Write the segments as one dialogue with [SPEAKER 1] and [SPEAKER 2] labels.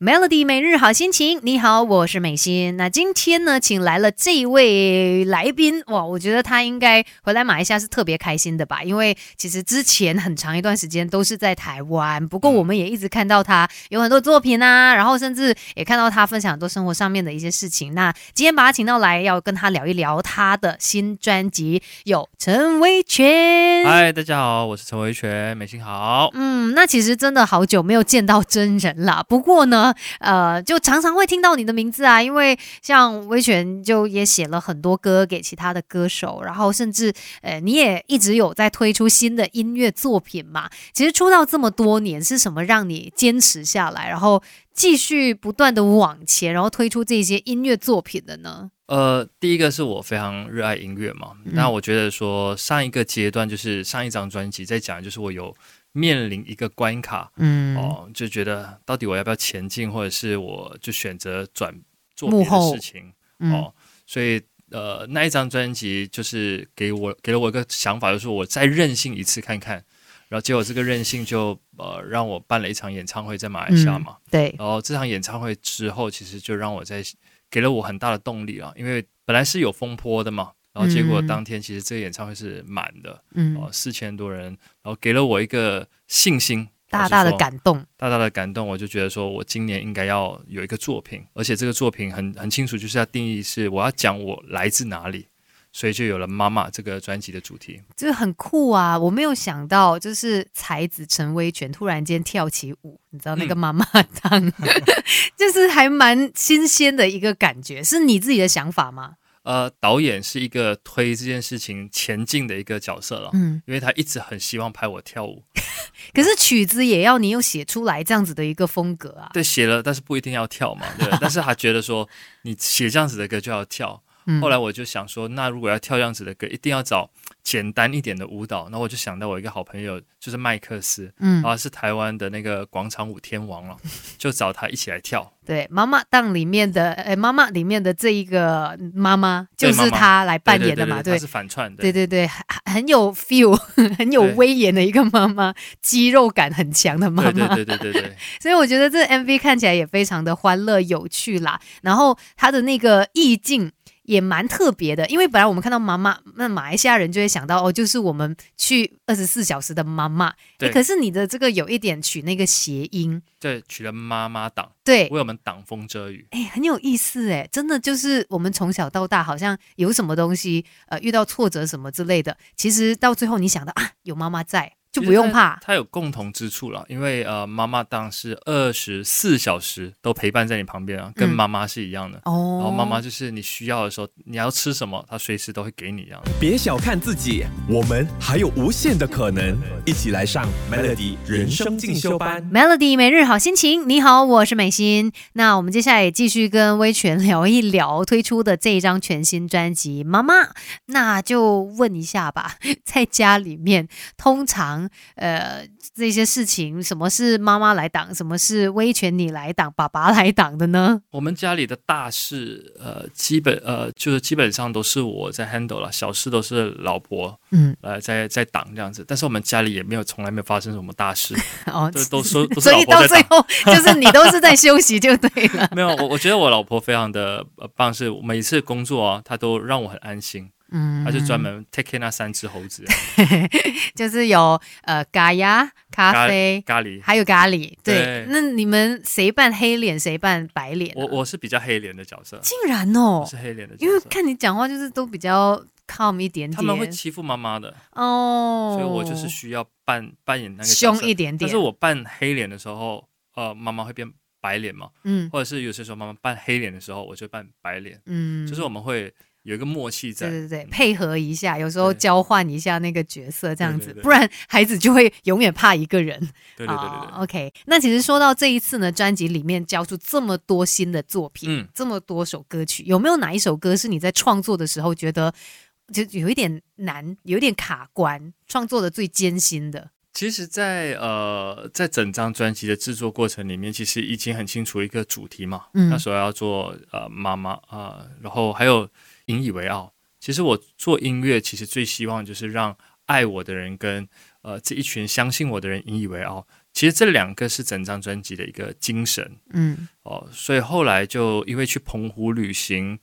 [SPEAKER 1] Melody 每日好心情，你好，我是美心。那今天呢，请来了这一位来宾，哇，我觉得他应该回来马来西亚是特别开心的吧？因为其实之前很长一段时间都是在台湾，不过我们也一直看到他有很多作品啊，然后甚至也看到他分享很多生活上面的一些事情。那今天把他请到来，要跟他聊一聊他的新专辑，有陈维权。
[SPEAKER 2] 嗨，大家好，我是陈维权，美心好。
[SPEAKER 1] 嗯，那其实真的好久没有见到真人了，不过呢。呃，就常常会听到你的名字啊，因为像威权就也写了很多歌给其他的歌手，然后甚至呃，你也一直有在推出新的音乐作品嘛。其实出道这么多年，是什么让你坚持下来，然后继续不断的往前，然后推出这些音乐作品的呢？
[SPEAKER 2] 呃，第一个是我非常热爱音乐嘛，那我觉得说上一个阶段就是上一张专辑在讲，就是我有。面临一个关卡，嗯，哦，就觉得到底我要不要前进，或者是我就选择转做别的事情，哦，所以呃，那一张专辑就是给我给了我一个想法，就是我再任性一次看看，然后结果这个任性就呃让我办了一场演唱会在马来西亚嘛，
[SPEAKER 1] 对，
[SPEAKER 2] 然后这场演唱会之后，其实就让我在给了我很大的动力啊，因为本来是有风波的嘛。然后结果当天其实这个演唱会是满的，嗯，哦，四千多人，然后给了我一个信心，
[SPEAKER 1] 大大的感动，
[SPEAKER 2] 大大的感动，我就觉得说我今年应该要有一个作品，而且这个作品很很清楚，就是要定义是我要讲我来自哪里，所以就有了妈妈这个专辑的主题，
[SPEAKER 1] 就是很酷啊！我没有想到，就是才子陈威权突然间跳起舞，你知道那个妈妈当，就是还蛮新鲜的一个感觉，是你自己的想法吗？
[SPEAKER 2] 呃，导演是一个推这件事情前进的一个角色了，嗯，因为他一直很希望拍我跳舞，
[SPEAKER 1] 可是曲子也要你有写出来这样子的一个风格啊。
[SPEAKER 2] 对，写了，但是不一定要跳嘛，对。但是他觉得说，你写这样子的歌就要跳。后来我就想说，那如果要跳这样子的歌，一定要找简单一点的舞蹈。那我就想到我一个好朋友，就是麦克斯，嗯，然后是台湾的那个广场舞天王了，就找他一起来跳。
[SPEAKER 1] 对，妈妈档里面的，哎，妈妈里面的这一个妈妈就是他来扮演的嘛，对，
[SPEAKER 2] 是反串的，
[SPEAKER 1] 对对对，很很有 feel，很有威严的一个妈妈，肌肉感很强的妈
[SPEAKER 2] 妈，对对对对对。
[SPEAKER 1] 所以我觉得这 MV 看起来也非常的欢乐有趣啦，然后他的那个意境。也蛮特别的，因为本来我们看到妈妈，那马来西亚人就会想到哦，就是我们去二十四小时的妈妈。对。可是你的这个有一点取那个谐音，
[SPEAKER 2] 对，取了妈妈党，
[SPEAKER 1] 对，
[SPEAKER 2] 为我们挡风遮雨。
[SPEAKER 1] 哎，很有意思哎，真的就是我们从小到大，好像有什么东西，呃，遇到挫折什么之类的，其实到最后你想到啊，有妈妈在。就不用怕，
[SPEAKER 2] 它有共同之处了，因为呃，妈妈当是二十四小时都陪伴在你旁边啊，跟妈妈是一样的。哦，然后妈妈就是你需要的时候，你要吃什么，她随时都会给你一样。
[SPEAKER 3] 别小看自己，我们还有无限的可能，一起来上 Melody 人生进修班。
[SPEAKER 1] Melody 每日好心情，你好，我是美心。那我们接下来也继续跟威权聊一聊推出的这一张全新专辑《妈妈》。那就问一下吧，在家里面通常。呃，这些事情，什么是妈妈来挡，什么是威权你来挡，爸爸来挡的呢？
[SPEAKER 2] 我们家里的大事，呃，基本呃，就是基本上都是我在 handle 了，小事都是老婆，嗯，呃，在在挡这样子。但是我们家里也没有从来没有发生什么大事，哦，都都说，
[SPEAKER 1] 所以到最后 就是你都是在休息就对了。
[SPEAKER 2] 没有，我我觉得我老婆非常的棒，是每次工作啊，她都让我很安心。嗯，他就专门 take 那三只猴子，
[SPEAKER 1] 就是有呃咖呀、咖啡、
[SPEAKER 2] 咖喱，
[SPEAKER 1] 还有咖喱。对，那你们谁扮黑脸，谁扮白脸？
[SPEAKER 2] 我我是比较黑脸的角色，
[SPEAKER 1] 竟然哦，
[SPEAKER 2] 是黑脸的，
[SPEAKER 1] 因为看你讲话就是都比较 calm 一点点。他
[SPEAKER 2] 们会欺负妈妈的哦，所以我就是需要扮扮演那个
[SPEAKER 1] 凶一点点。
[SPEAKER 2] 但是我扮黑脸的时候，呃，妈妈会变白脸嘛？嗯，或者是有些时候妈妈扮黑脸的时候，我就扮白脸。嗯，就是我们会。有一个默契在，
[SPEAKER 1] 对对对，配合一下，有时候交换一下那个角色，这样子，不然孩子就会永远怕一个人。
[SPEAKER 2] 对对对对。
[SPEAKER 1] OK，那其实说到这一次呢，专辑里面交出这么多新的作品，嗯，这么多首歌曲，有没有哪一首歌是你在创作的时候觉得就有一点难，有点卡关，创作的最艰辛的？
[SPEAKER 2] 其实，在呃，在整张专辑的制作过程里面，其实已经很清楚一个主题嘛，嗯，那时候要做呃妈妈啊，然后还有。引以为傲。其实我做音乐，其实最希望就是让爱我的人跟呃这一群相信我的人引以为傲。其实这两个是整张专辑的一个精神。嗯，哦，所以后来就因为去澎湖旅行，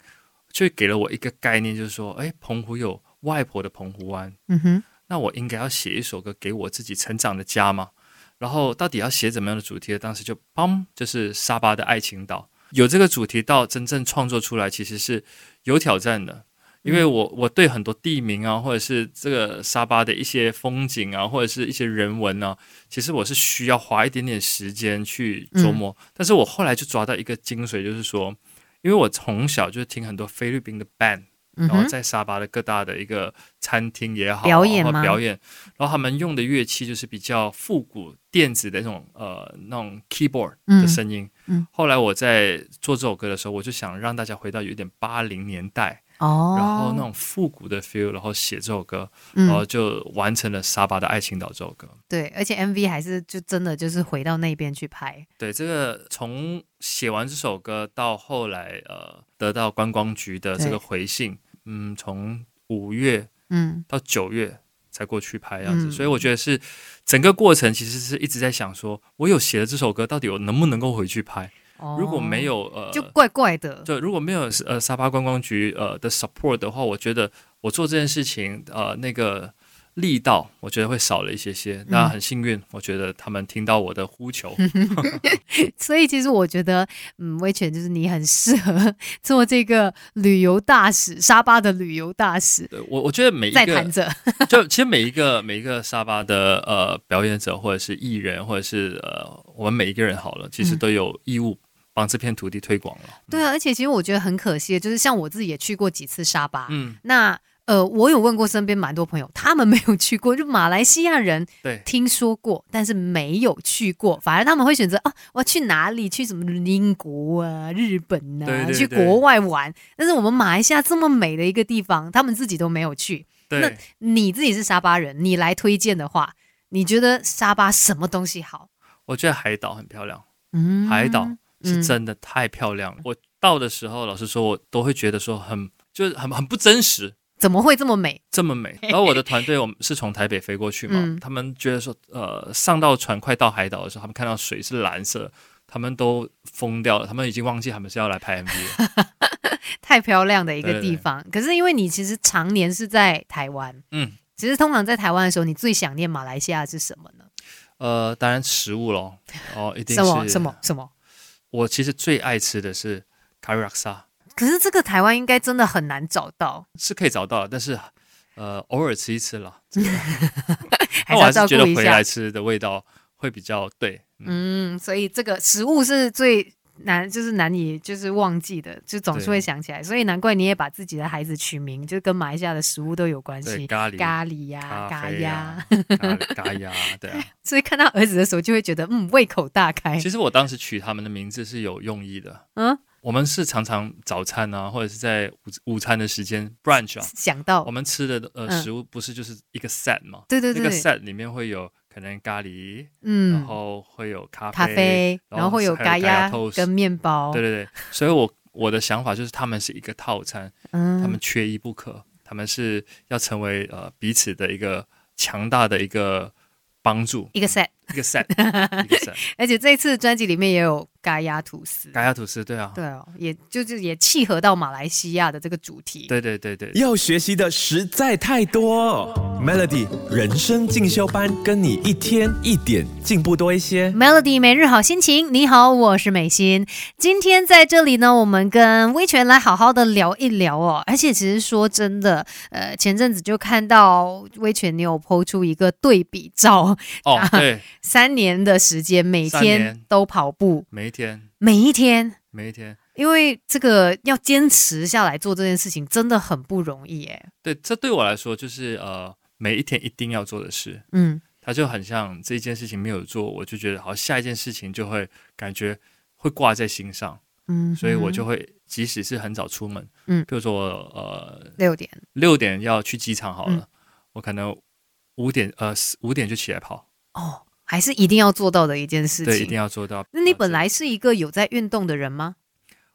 [SPEAKER 2] 就给了我一个概念，就是说，哎，澎湖有外婆的澎湖湾。嗯哼，那我应该要写一首歌给我自己成长的家吗？然后到底要写怎么样的主题？当时就嘣，就是沙巴的爱情岛。有这个主题到真正创作出来，其实是有挑战的，因为我我对很多地名啊，或者是这个沙巴的一些风景啊，或者是一些人文啊，其实我是需要花一点点时间去琢磨。但是我后来就抓到一个精髓，就是说，因为我从小就听很多菲律宾的 band。然后在沙巴的各大的一个餐厅也好，
[SPEAKER 1] 表演
[SPEAKER 2] 表演，然后他们用的乐器就是比较复古电子的那种呃那种 keyboard 的声音。嗯，后来我在做这首歌的时候，我就想让大家回到有点八零年代。哦，然后那种复古的 feel，然后写这首歌，然后就完成了《沙巴的爱情岛》这首歌。
[SPEAKER 1] 对，而且 MV 还是就真的就是回到那边去拍。
[SPEAKER 2] 对，这个从写完这首歌到后来，呃，得到观光局的这个回信，嗯，从五月嗯到九月才过去拍样子，所以我觉得是整个过程其实是一直在想，说我有写了这首歌，到底我能不能够回去拍。如果没有呃，
[SPEAKER 1] 就怪怪的。
[SPEAKER 2] 就如果没有呃沙巴观光局呃的 support 的话，我觉得我做这件事情呃那个力道，我觉得会少了一些些。那很幸运，我觉得他们听到我的呼求。
[SPEAKER 1] 所以其实我觉得，嗯，威权就是你很适合做这个旅游大使，沙巴的旅游大使。
[SPEAKER 2] 对我我觉得每一个在谈着，就其实每一个每一个沙巴的呃表演者，或者是艺人，或者是呃我们每一个人好了，其实都有义务。帮这片土地推广了，
[SPEAKER 1] 对啊，而且其实我觉得很可惜，就是像我自己也去过几次沙巴，嗯，那呃，我有问过身边蛮多朋友，他们没有去过，就马来西亚人
[SPEAKER 2] 对
[SPEAKER 1] 听说过，但是没有去过，反而他们会选择啊，我要去哪里？去什么英国啊、日本啊，去国外玩。但是我们马来西亚这么美的一个地方，他们自己都没有去。那你自己是沙巴人，你来推荐的话，你觉得沙巴什么东西好？
[SPEAKER 2] 我觉得海岛很漂亮，嗯，海岛。是真的太漂亮了！我到的时候，老实说，我都会觉得说很就是很很不真实。
[SPEAKER 1] 怎么会这么美？
[SPEAKER 2] 这么美！然后我的团队，我们是从台北飞过去嘛，他们觉得说，呃，上到船快到海岛的时候，他们看到水是蓝色，他们都疯掉了，他们已经忘记他们是要来拍 MV 了。
[SPEAKER 1] 太漂亮的一个地方，可是因为你其实常年是在台湾，嗯，其实通常在台湾的时候，你最想念马来西亚是什么呢？
[SPEAKER 2] 呃，当然食物喽，哦，一定是
[SPEAKER 1] 什么什么什么。
[SPEAKER 2] 我其实最爱吃的是
[SPEAKER 1] 可是这个台湾应该真的很难找到，
[SPEAKER 2] 是可以找到，但是呃偶尔吃一次了，
[SPEAKER 1] 还是要照顾一
[SPEAKER 2] 下。回来吃的味道会比较对，
[SPEAKER 1] 嗯，所以这个食物是最。难就是难以就是忘记的，就总是会想起来，所以难怪你也把自己的孩子取名，就跟马来西亚的食物都有关系，
[SPEAKER 2] 咖喱
[SPEAKER 1] 咖喱呀，咖
[SPEAKER 2] 呀，咖呀，对啊。
[SPEAKER 1] 所以看到儿子的时候，就会觉得嗯，胃口大开。
[SPEAKER 2] 其实我当时取他们的名字是有用意的，嗯，我们是常常早餐啊，或者是在午午餐的时间 brunch 啊，
[SPEAKER 1] 想到。
[SPEAKER 2] 我们吃的呃食物不是就是一个 set 嘛，
[SPEAKER 1] 对对对，
[SPEAKER 2] 那个 set 里面会有。可能咖喱，嗯，然后会有咖
[SPEAKER 1] 啡，咖啡，然后会有咖鸭跟面包，
[SPEAKER 2] 对对对，所以我我的想法就是他们是一个套餐，嗯，他们缺一不可，他们是要成为呃彼此的一个强大的一个帮助，
[SPEAKER 1] 一个 set，
[SPEAKER 2] 一个 set，一个 set，
[SPEAKER 1] 而且这一次专辑里面也有。嘎亚吐司，
[SPEAKER 2] 嘎亚吐司，对啊，
[SPEAKER 1] 对哦，也就是也契合到马来西亚的这个主题。
[SPEAKER 2] 对对对对，
[SPEAKER 3] 要学习的实在太多。Melody 人生进修班，跟你一天一点进步多一些。
[SPEAKER 1] Melody 每日好心情，你好，我是美心。今天在这里呢，我们跟威权来好好的聊一聊哦。而且其实说真的，呃，前阵子就看到威权你有抛出一个对比照
[SPEAKER 2] 哦，对，
[SPEAKER 1] 三年的时间，每天都跑步，
[SPEAKER 2] 每一。天
[SPEAKER 1] 每一天
[SPEAKER 2] 每一天，
[SPEAKER 1] 因为这个要坚持下来做这件事情真的很不容易哎。
[SPEAKER 2] 对，这对我来说就是呃每一天一定要做的事。嗯，它就很像这一件事情没有做，我就觉得好下一件事情就会感觉会挂在心上。嗯，所以我就会即使是很早出门，嗯，比如说呃
[SPEAKER 1] 六点
[SPEAKER 2] 六点要去机场好了，我可能五点呃五点就起来跑。
[SPEAKER 1] 哦。还是一定要做到的一件事情。
[SPEAKER 2] 对，一定要做到。
[SPEAKER 1] 那你本来是一个有在运动的人吗？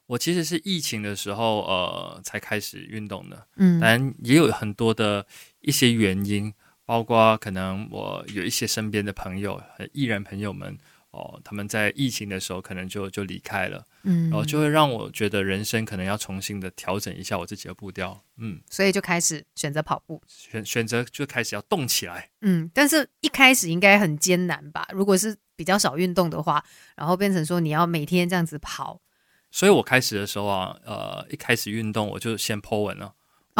[SPEAKER 2] 我其实是疫情的时候，呃，才开始运动的。嗯，当然也有很多的一些原因，包括可能我有一些身边的朋友、艺人朋友们。哦，他们在疫情的时候可能就就离开了，嗯，然后就会让我觉得人生可能要重新的调整一下我自己的步调，嗯，
[SPEAKER 1] 所以就开始选择跑步，
[SPEAKER 2] 选选择就开始要动起来，
[SPEAKER 1] 嗯，但是一开始应该很艰难吧？如果是比较少运动的话，然后变成说你要每天这样子跑，
[SPEAKER 2] 所以我开始的时候啊，呃，一开始运动我就先 Po 文了。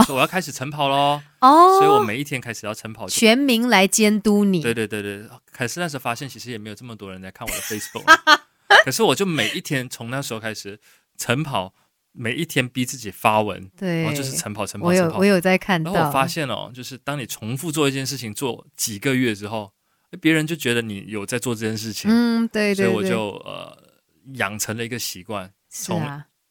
[SPEAKER 2] 我要开始晨跑喽！哦，所以我每一天开始要晨跑，
[SPEAKER 1] 全民来监督你。
[SPEAKER 2] 对对对对，可是那时候发现其实也没有这么多人在看我的 Facebook，可是我就每一天从那时候开始晨跑，每一天逼自己发文，
[SPEAKER 1] 对，
[SPEAKER 2] 然后就是晨跑晨跑。
[SPEAKER 1] 我有我有在看到，
[SPEAKER 2] 然后我发现哦，就是当你重复做一件事情做几个月之后，别人就觉得你有在做这件事情。
[SPEAKER 1] 嗯，对对。
[SPEAKER 2] 所以我就呃养成了一个习惯，从。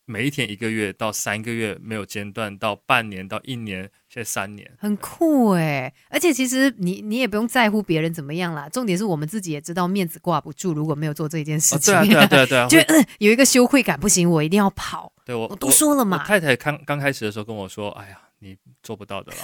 [SPEAKER 2] 每一天一个月到三个月没有间断，到半年到一年，现在三年，
[SPEAKER 1] 很酷哎！而且其实你你也不用在乎别人怎么样啦，重点是我们自己也知道面子挂不住，如果没有做这件事情，
[SPEAKER 2] 对啊对啊对啊，
[SPEAKER 1] 就有一个羞愧感，不行，我一定要跑。
[SPEAKER 2] 对我
[SPEAKER 1] 我都说了嘛，
[SPEAKER 2] 太太刚刚开始的时候跟我说：“哎呀，你做不到的啦。”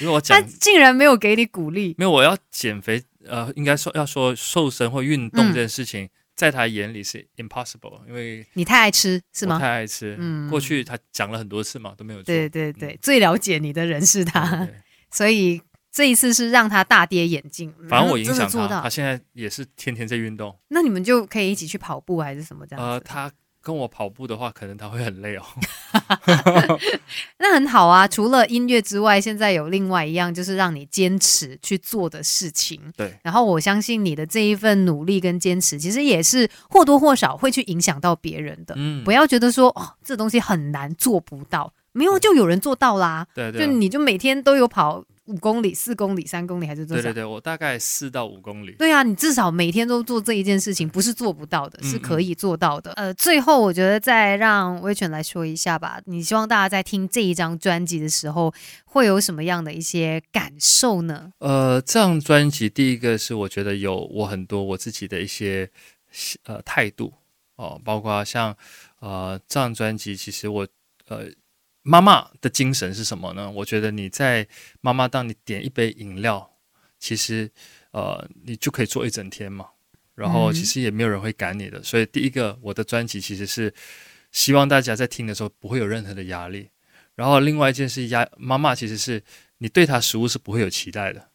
[SPEAKER 2] 因为我讲，
[SPEAKER 1] 他竟然没有给你鼓励。
[SPEAKER 2] 没有，我要减肥，呃，应该说要说瘦身或运动这件事情。在他眼里是 impossible，因为
[SPEAKER 1] 你太爱吃是吗？
[SPEAKER 2] 太爱吃。嗯，过去他讲了很多次嘛，都没有做。
[SPEAKER 1] 对对对，最了解你的人是他，所以这一次是让他大跌眼镜。
[SPEAKER 2] 反正我影响他，他现在也是天天在运动。
[SPEAKER 1] 那你们就可以一起去跑步还是什么这样？呃，
[SPEAKER 2] 他。跟我跑步的话，可能他会很累哦。
[SPEAKER 1] 那很好啊，除了音乐之外，现在有另外一样，就是让你坚持去做的事情。
[SPEAKER 2] 对，
[SPEAKER 1] 然后我相信你的这一份努力跟坚持，其实也是或多或少会去影响到别人的。嗯，不要觉得说哦，这东西很难做不到，没有就有人做到啦。
[SPEAKER 2] 对对，
[SPEAKER 1] 就你就每天都有跑。五公里、四公里、三公里还是多
[SPEAKER 2] 少？对对对，我大概四到五公里。
[SPEAKER 1] 对啊，你至少每天都做这一件事情，不是做不到的，是可以做到的。呃，最后我觉得再让威权来说一下吧。你希望大家在听这一张专辑的时候，会有什么样的一些感受呢？
[SPEAKER 2] 呃，这张专辑第一个是我觉得有我很多我自己的一些呃态度哦，包括像呃这张专辑，其实我呃。妈妈的精神是什么呢？我觉得你在妈妈，当你点一杯饮料，其实呃，你就可以做一整天嘛。然后其实也没有人会赶你的。所以第一个，我的专辑其实是希望大家在听的时候不会有任何的压力。然后另外一件事，压妈妈其实是你对她食物是不会有期待的。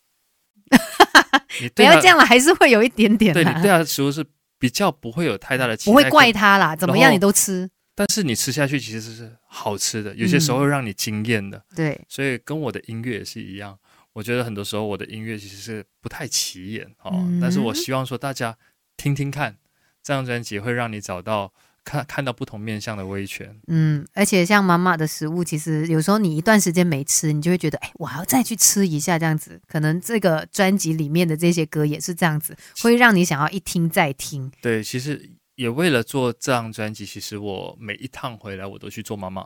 [SPEAKER 1] 你不要这样了，还是会有一点点。
[SPEAKER 2] 对你对她的食物是比较不会有太大的期
[SPEAKER 1] 待，不会怪她啦，怎么样你都吃。
[SPEAKER 2] 但是你吃下去其实是好吃的，有些时候会让你惊艳的。
[SPEAKER 1] 对，
[SPEAKER 2] 所以跟我的音乐也是一样。我觉得很多时候我的音乐其实是不太起眼哦，但是我希望说大家听听看，这张专辑会让你找到看看到不同面向的威权。
[SPEAKER 1] 嗯，而且像妈妈的食物，其实有时候你一段时间没吃，你就会觉得，哎，我还要再去吃一下这样子。可能这个专辑里面的这些歌也是这样子，会让你想要一听再听。
[SPEAKER 2] 对，其实。也为了做这张专辑，其实我每一趟回来我都去做妈妈，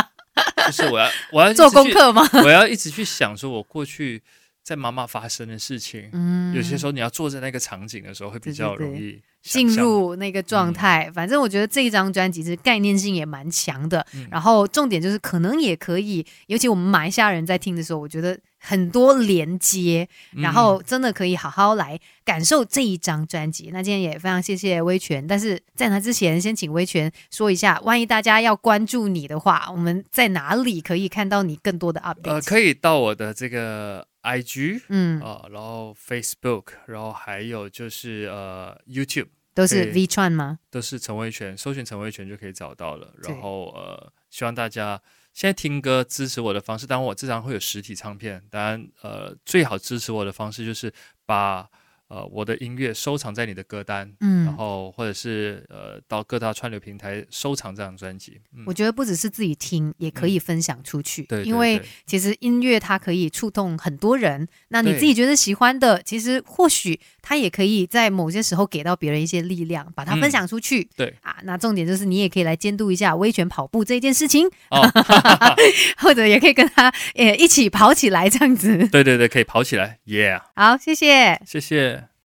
[SPEAKER 2] 就是我要我要
[SPEAKER 1] 做功课吗？
[SPEAKER 2] 我要一直去想说，我过去在妈妈发生的事情。嗯，有些时候你要坐在那个场景的时候，会比较容易
[SPEAKER 1] 进入那个状态。反正我觉得这一张专辑是概念性也蛮强的，然后重点就是可能也可以，尤其我们马来西亚人在听的时候，我觉得。很多连接，然后真的可以好好来感受这一张专辑。那今天也非常谢谢威权，但是在那之前，先请威权说一下，万一大家要关注你的话，我们在哪里可以看到你更多的 update？
[SPEAKER 2] 呃，可以到我的这个 IG，嗯，啊，然后 Facebook，然后还有就是呃 YouTube，
[SPEAKER 1] 都是 V 串吗？
[SPEAKER 2] 都是陈威权，搜寻陈威权就可以找到了。然后呃，希望大家。现在听歌支持我的方式，当然我这张会有实体唱片。当然，呃，最好支持我的方式就是把。呃，我的音乐收藏在你的歌单，嗯，然后或者是呃，到各大串流平台收藏这张专辑。
[SPEAKER 1] 我觉得不只是自己听，也可以分享出去。
[SPEAKER 2] 对，
[SPEAKER 1] 因为其实音乐它可以触动很多人。那你自己觉得喜欢的，其实或许它也可以在某些时候给到别人一些力量，把它分享出去。
[SPEAKER 2] 对
[SPEAKER 1] 啊，那重点就是你也可以来监督一下威权跑步这件事情，或者也可以跟他呃一起跑起来这样子。
[SPEAKER 2] 对对对，可以跑起来，Yeah。
[SPEAKER 1] 好，谢谢，
[SPEAKER 2] 谢谢。